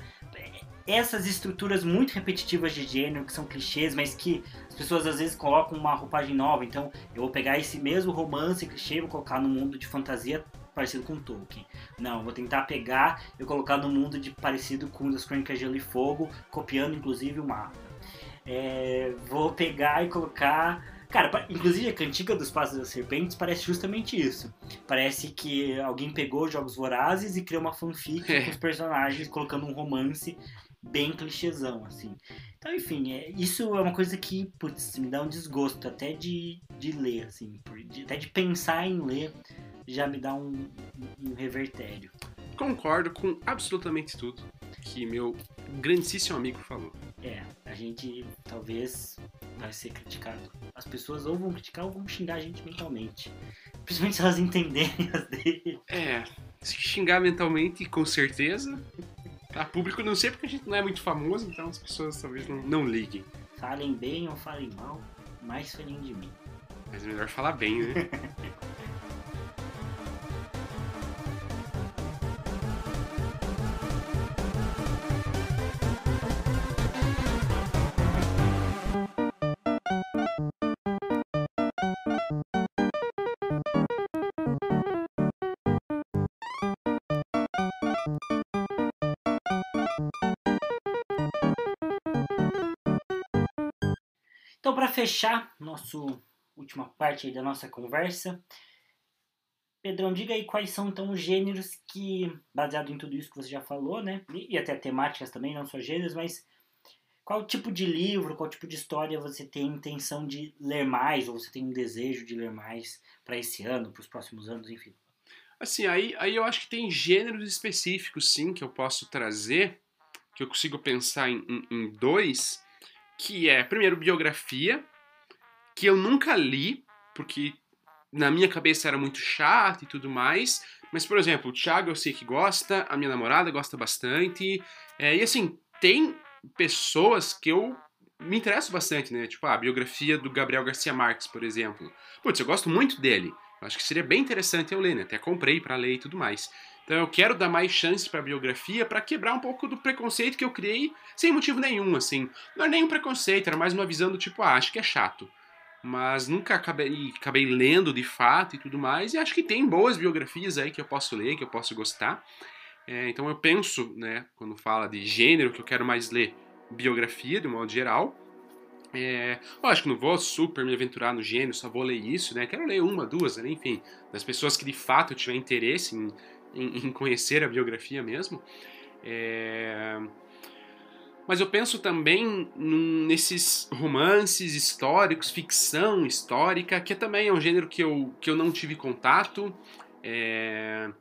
essas estruturas muito repetitivas de gênero, que são clichês, mas que as pessoas às vezes colocam uma roupagem nova. Então, eu vou pegar esse mesmo romance clichê e vou colocar no mundo de fantasia parecido com Tolkien. Não, vou tentar pegar e colocar no mundo de parecido com das Crônicas de Gelo e Fogo, copiando inclusive o mapa. É, vou pegar e colocar Cara, inclusive a Cantiga dos Passos das Serpentes parece justamente isso. Parece que alguém pegou Jogos Vorazes e criou uma fanfic é. com os personagens, colocando um romance bem clichêzão, assim. Então, enfim, é, isso é uma coisa que, putz, me dá um desgosto até de, de ler, assim. De, até de pensar em ler já me dá um, um revertério. Concordo com absolutamente tudo que meu grandíssimo amigo falou. É, a gente talvez vai ser criticado. As pessoas ou vão criticar ou vão xingar a gente mentalmente. Principalmente se elas entenderem as dele. É, se xingar mentalmente, com certeza. A público não sei porque a gente não é muito famoso, então as pessoas talvez não, não liguem. Falem bem ou falem mal, mais falem de mim. Mas é melhor falar bem, né? <laughs> Então, para fechar nosso última parte da nossa conversa, Pedrão, diga aí quais são então os gêneros que, baseado em tudo isso que você já falou, né? E, até temáticas também, não só gêneros, mas qual tipo de livro, qual tipo de história você tem intenção de ler mais, ou você tem um desejo de ler mais para esse ano, para os próximos anos, enfim? Assim, aí, aí eu acho que tem gêneros específicos, sim, que eu posso trazer, que eu consigo pensar em, em, em dois, que é, primeiro, biografia, que eu nunca li, porque na minha cabeça era muito chato e tudo mais. Mas, por exemplo, o Thiago eu sei que gosta, a minha namorada gosta bastante. É, e assim, tem pessoas que eu me interesso bastante, né? Tipo, a biografia do Gabriel Garcia Marques, por exemplo. Putz, eu gosto muito dele. Acho que seria bem interessante eu ler, né? Até comprei para ler e tudo mais. Então eu quero dar mais chances para a biografia para quebrar um pouco do preconceito que eu criei sem motivo nenhum, assim. Não é nem um preconceito, era mais uma visão do tipo, ah, acho que é chato. Mas nunca acabei, acabei lendo de fato e tudo mais, e acho que tem boas biografias aí que eu posso ler, que eu posso gostar. É, então eu penso, né, quando fala de gênero, que eu quero mais ler biografia, de um modo geral. É, lógico, não vou super me aventurar no gênero, só vou ler isso, né? Quero ler uma, duas, né? enfim, das pessoas que de fato eu tiver interesse em em, em conhecer a biografia mesmo. É... Mas eu penso também nesses romances históricos, ficção histórica, que também é um gênero que eu, que eu não tive contato. É...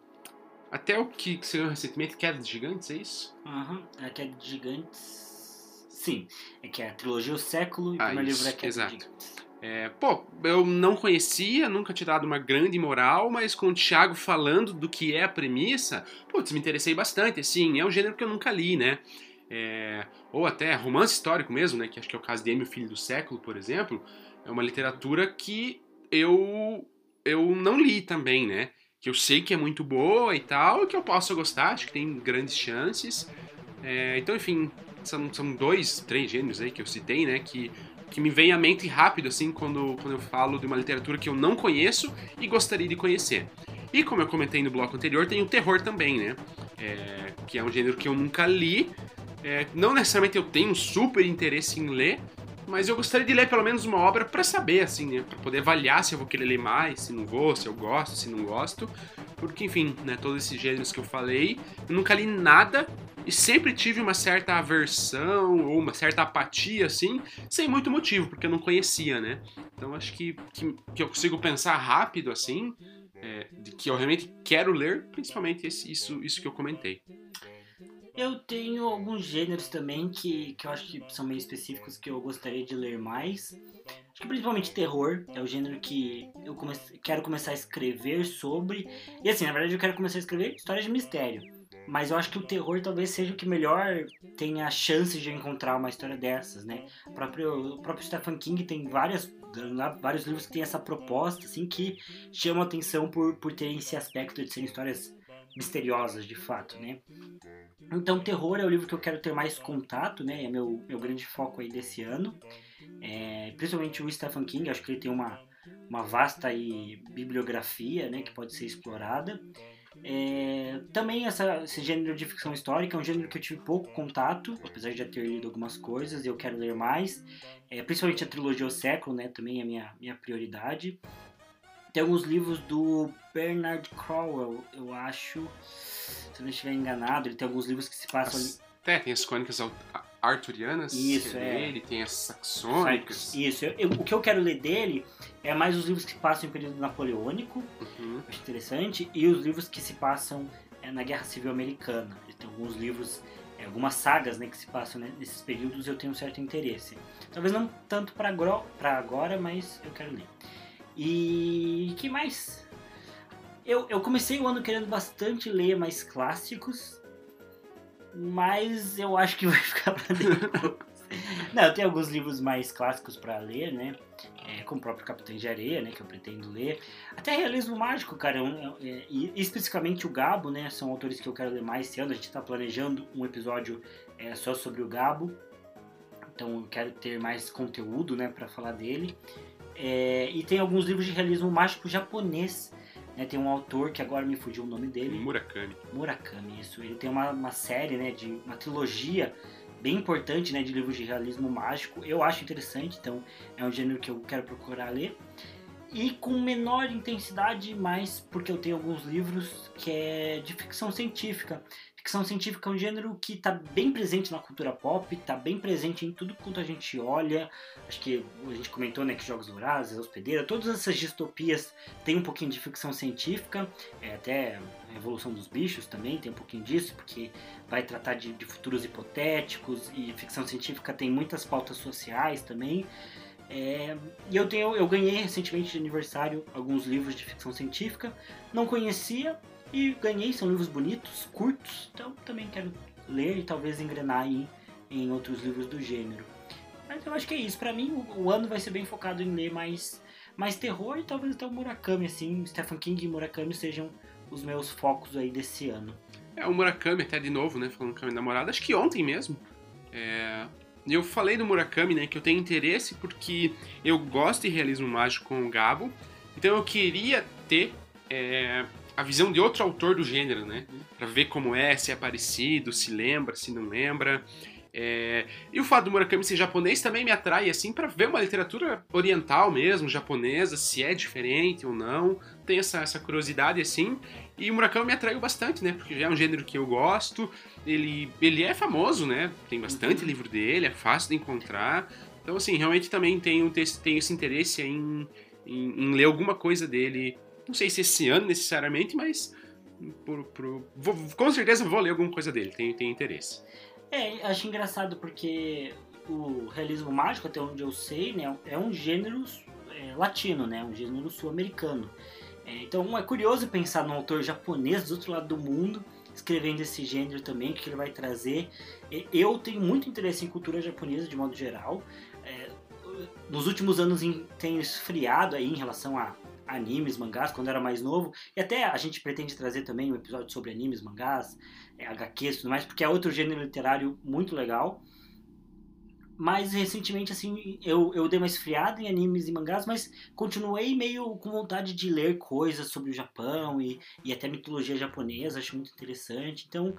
Até o que, que você viu recentemente, Queda de Gigantes, é isso? Uhum. a Queda de Gigantes. Sim, é que é a trilogia O Século e ah, o primeiro livro é Queda exato. de Gigantes. É, pô, eu não conhecia, nunca tinha dado uma grande moral, mas com o Thiago falando do que é a premissa, putz, me interessei bastante, assim, é um gênero que eu nunca li, né? É, ou até romance histórico mesmo, né? Que acho que é o caso de Emil Filho do Século, por exemplo, é uma literatura que eu, eu não li também, né? que eu sei que é muito boa e tal, que eu posso gostar, acho que tem grandes chances. É, então, enfim, são, são dois, três gêneros aí que eu citei, né? Que, que me vem à mente rápido, assim, quando, quando eu falo de uma literatura que eu não conheço e gostaria de conhecer. E como eu comentei no bloco anterior, tem o terror também, né? É, que é um gênero que eu nunca li. É, não necessariamente eu tenho um super interesse em ler, mas eu gostaria de ler pelo menos uma obra para saber, assim, né? Pra poder avaliar se eu vou querer ler mais, se não vou, se eu gosto, se não gosto. Porque, enfim, né, todos esses gêneros que eu falei, eu nunca li nada e sempre tive uma certa aversão ou uma certa apatia, assim, sem muito motivo, porque eu não conhecia, né? Então acho que, que, que eu consigo pensar rápido, assim, é, de que eu realmente quero ler, principalmente esse, isso, isso que eu comentei. Eu tenho alguns gêneros também que, que eu acho que são meio específicos que eu gostaria de ler mais. Acho que principalmente terror é o gênero que eu comece, quero começar a escrever sobre. E assim, na verdade eu quero começar a escrever histórias de mistério. Mas eu acho que o terror talvez seja o que melhor tenha chances de encontrar uma história dessas, né? O próprio, o próprio Stephen King tem várias, vários livros que tem essa proposta, assim, que chamam atenção por, por terem esse aspecto de serem histórias misteriosas, de fato, né? Então, terror é o livro que eu quero ter mais contato, né? É meu, meu grande foco aí desse ano. É, principalmente o Stephen King, acho que ele tem uma, uma vasta aí, bibliografia, né? Que pode ser explorada. É, também essa, esse gênero de ficção histórica é um gênero que eu tive pouco contato, apesar de já ter lido algumas coisas, eu quero ler mais. É, principalmente a trilogia O Século, né? Também é minha, minha prioridade. Tem alguns livros do Bernard Crowell, eu acho. Se eu não estiver enganado, ele tem alguns livros que se passam as, ali. É, tem as crônicas arturianas. Isso, é. Ele tem as saxônicas. Isso, eu, eu, o que eu quero ler dele é mais os livros que passam em período napoleônico, uhum. acho interessante, e os livros que se passam é, na Guerra Civil Americana. Ele tem alguns livros, é, algumas sagas né, que se passam né, nesses períodos eu tenho um certo interesse. Talvez não tanto para agora, mas eu quero ler. E que mais? Eu, eu comecei o ano querendo bastante ler mais clássicos, mas eu acho que <laughs> vai ficar pra depois. Não, eu tenho alguns livros mais clássicos para ler, né? É, como o próprio Capitão de Areia, né? Que eu pretendo ler. Até Realismo Mágico, cara. É, é, e especificamente o Gabo, né? São autores que eu quero ler mais esse ano. A gente está planejando um episódio é, só sobre o Gabo. Então eu quero ter mais conteúdo, né? Para falar dele. É, e tem alguns livros de realismo mágico japonês. Né? Tem um autor que agora me fugiu o nome dele. Murakami. Murakami, isso. Ele tem uma, uma série, né? De uma trilogia bem importante, né? De livros de realismo mágico. Eu acho interessante, então é um gênero que eu quero procurar ler. E com menor intensidade, mas porque eu tenho alguns livros que é de ficção científica. Ficção científica é um gênero que está bem presente na cultura pop, está bem presente em tudo quanto a gente olha. Acho que a gente comentou né, que Jogos Vorazes, Hospedeira, todas essas distopias têm um pouquinho de ficção científica, é, até a Evolução dos Bichos também tem um pouquinho disso, porque vai tratar de, de futuros hipotéticos e ficção científica tem muitas pautas sociais também. É, e eu, tenho, eu ganhei recentemente de aniversário alguns livros de ficção científica, não conhecia, e ganhei, são livros bonitos, curtos, então também quero ler e talvez engrenar aí em outros livros do gênero. Mas eu acho que é isso, para mim o, o, ano vai ser bem focado em ler mais, mais terror e talvez até o Murakami, assim, Stephen King e Murakami sejam os meus focos aí desse ano. É, o Murakami até de novo, né, falando com a minha namorada, acho que ontem mesmo, é... Eu falei do Murakami, né, que eu tenho interesse porque eu gosto de realismo mágico com o Gabo, então eu queria ter é, a visão de outro autor do gênero, né? Pra ver como é, se é parecido, se lembra, se não lembra. É... E o fato do Murakami ser japonês também me atrai, assim, para ver uma literatura oriental mesmo, japonesa, se é diferente ou não. Tem essa, essa curiosidade, assim. E o Murakami me atraiu bastante, né? Porque já é um gênero que eu gosto. Ele, ele é famoso, né? Tem bastante uhum. livro dele, é fácil de encontrar. Então, assim, realmente também tenho, tenho esse interesse em, em, em ler alguma coisa dele não sei se esse ano necessariamente, mas por, por, vou, com certeza vou ler alguma coisa dele, tenho interesse. É, acho engraçado porque o realismo mágico, até onde eu sei, né, é um gênero é, latino, né, um gênero sul-americano. É, então é curioso pensar num autor japonês do outro lado do mundo escrevendo esse gênero também, o que ele vai trazer. Eu tenho muito interesse em cultura japonesa de modo geral. É, nos últimos anos tenho esfriado aí em relação a animes, mangás, quando era mais novo. E até a gente pretende trazer também um episódio sobre animes, mangás, é, HQs e tudo mais, porque é outro gênero literário muito legal. Mas recentemente, assim, eu, eu dei uma esfriada em animes e mangás, mas continuei meio com vontade de ler coisas sobre o Japão e, e até mitologia japonesa, acho muito interessante. Então,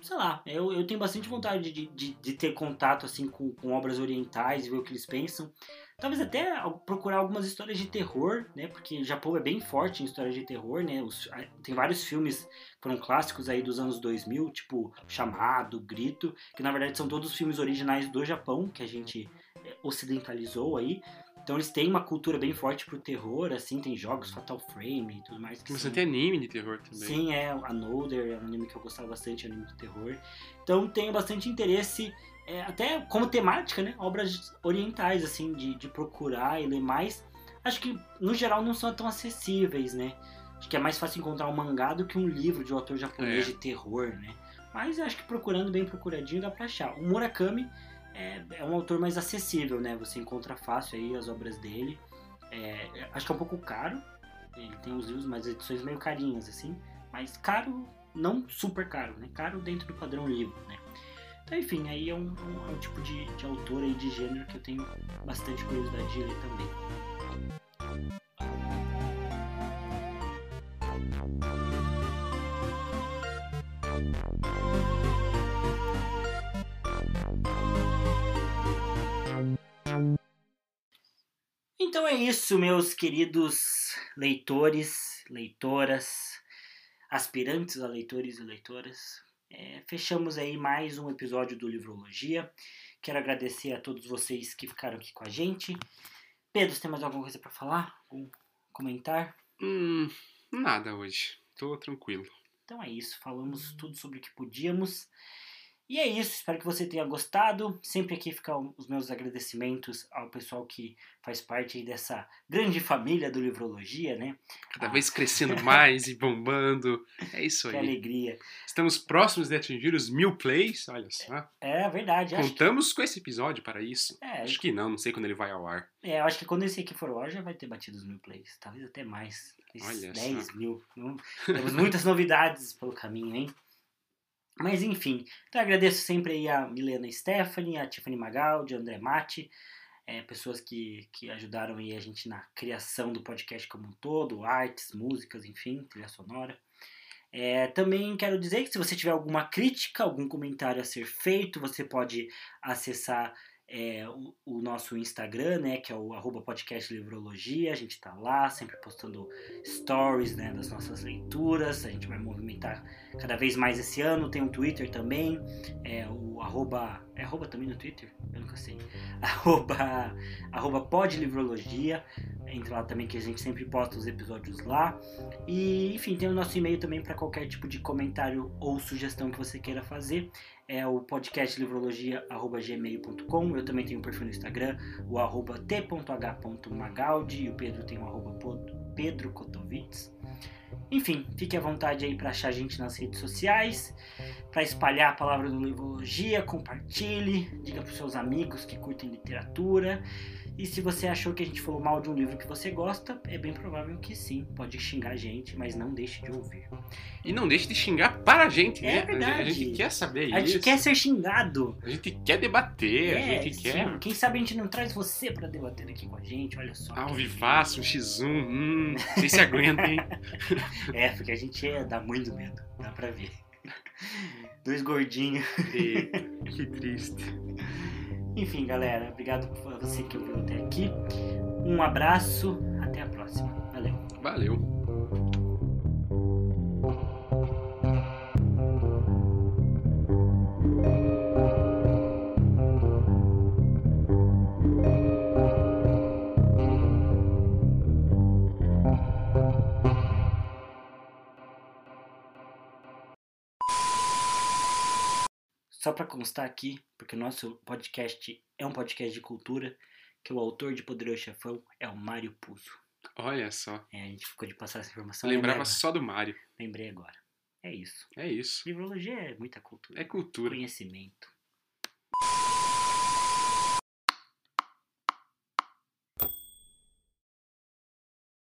sei lá, eu, eu tenho bastante vontade de, de, de ter contato, assim, com, com obras orientais e ver o que eles pensam. Talvez até procurar algumas histórias de terror, né? Porque o Japão é bem forte em histórias de terror, né? Os, tem vários filmes que foram clássicos aí dos anos 2000, tipo Chamado, Grito, que na verdade são todos filmes originais do Japão, que a gente é, ocidentalizou aí. Então eles têm uma cultura bem forte pro terror, assim, tem jogos Fatal Frame e tudo mais. Mas você tem anime de terror também. Sim, é, Another é um anime que eu gostava bastante, anime de terror. Então tenho bastante interesse é, até como temática, né? Obras orientais, assim, de, de procurar e ler mais. Acho que, no geral, não são tão acessíveis, né? Acho que é mais fácil encontrar um mangá do que um livro de um autor japonês é. de terror, né? Mas acho que procurando bem procuradinho dá pra achar. O Murakami é, é, um autor mais acessível, né? Você encontra fácil aí as obras dele. É, acho que é um pouco caro. Ele tem os livros, mas edições meio carinhas, assim. Mas caro, não super caro, né? Caro dentro do padrão livro, né? Então, enfim, aí é um, um, é um tipo de, de autor aí de gênero que eu tenho bastante curiosidade de ler também. Então é isso, meus queridos leitores, leitoras, aspirantes a leitores e leitoras. É, fechamos aí mais um episódio do Livrologia. Quero agradecer a todos vocês que ficaram aqui com a gente. Pedro, você tem mais alguma coisa para falar? Algum comentar? Hum, nada hoje. Tô tranquilo. Então é isso. Falamos tudo sobre o que podíamos. E é isso, espero que você tenha gostado. Sempre aqui ficam os meus agradecimentos ao pessoal que faz parte dessa grande família do Livrologia, né? Cada ah. vez crescendo <laughs> mais e bombando. É isso que aí. Que alegria. Estamos próximos de atingir os mil plays, olha só. É, é verdade. Contamos que... com esse episódio para isso. É, acho que não, não sei quando ele vai ao ar. É, eu acho que quando esse aqui for ao ar já vai ter batido os mil plays. Talvez até mais. Olha 10 só. mil. Temos muitas <laughs> novidades pelo caminho, hein? Mas enfim, então agradeço sempre aí a Milena Stephanie, a Tiffany Magaldi, André Mate, é, pessoas que, que ajudaram aí a gente na criação do podcast como um todo, artes, músicas, enfim, trilha sonora. É, também quero dizer que se você tiver alguma crítica, algum comentário a ser feito, você pode acessar é, o, o, nosso Instagram, né, que é o arroba podcast Livrologia, a gente está lá sempre postando stories né, das nossas leituras, a gente vai movimentar cada vez mais esse ano, tem um Twitter também, é, o arroba, é arroba também no Twitter? Eu nunca sei, <laughs> arroba, arroba podlivrologia, entre lá também que a gente sempre posta os episódios lá, e enfim, tem o nosso e-mail também para qualquer tipo de comentário ou sugestão que você queira fazer, é o podcast livrologia.gmail.com. Eu também tenho um perfil no Instagram, o arroba t.h.magaldi, e o Pedro tem o arroba Pedro Kotovitz. Enfim, fique à vontade aí para achar a gente nas redes sociais, para espalhar a palavra do Livrologia, compartilhe, diga para seus amigos que curtem literatura. E se você achou que a gente falou mal de um livro que você gosta, é bem provável que sim. Pode xingar a gente, mas não deixe de ouvir. E não deixe de xingar para a gente, é né? Verdade. A gente quer saber isso. A gente quer ser xingado. A gente quer debater, é, a gente sim. quer. Quem sabe a gente não traz você para debater aqui com a gente, olha só. Ao vivaço, um X1, hum, vocês se aguentem, hein? <laughs> é, porque a gente é, dá muito medo, dá pra ver. <laughs> Dois gordinhos. Eita, que triste. Enfim, galera, obrigado por você que ouviu até aqui. Um abraço, até a próxima. Valeu. Valeu. Só para constar aqui, porque o nosso podcast é um podcast de cultura, que o autor de Poderoso Chefão é o Mário Puzo. Olha só. É, a gente ficou de passar essa informação. Lembrava só do Mário. Lembrei agora. É isso. É isso. Livrologia é muita cultura. É cultura. Conhecimento.